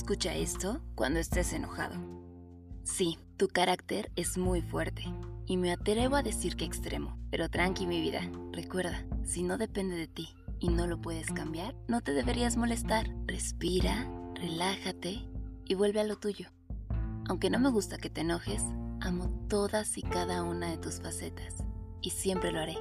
escucha esto cuando estés enojado. Sí, tu carácter es muy fuerte y me atrevo a decir que extremo, pero tranqui mi vida, recuerda, si no depende de ti y no lo puedes cambiar, no te deberías molestar. Respira, relájate y vuelve a lo tuyo. Aunque no me gusta que te enojes, amo todas y cada una de tus facetas y siempre lo haré.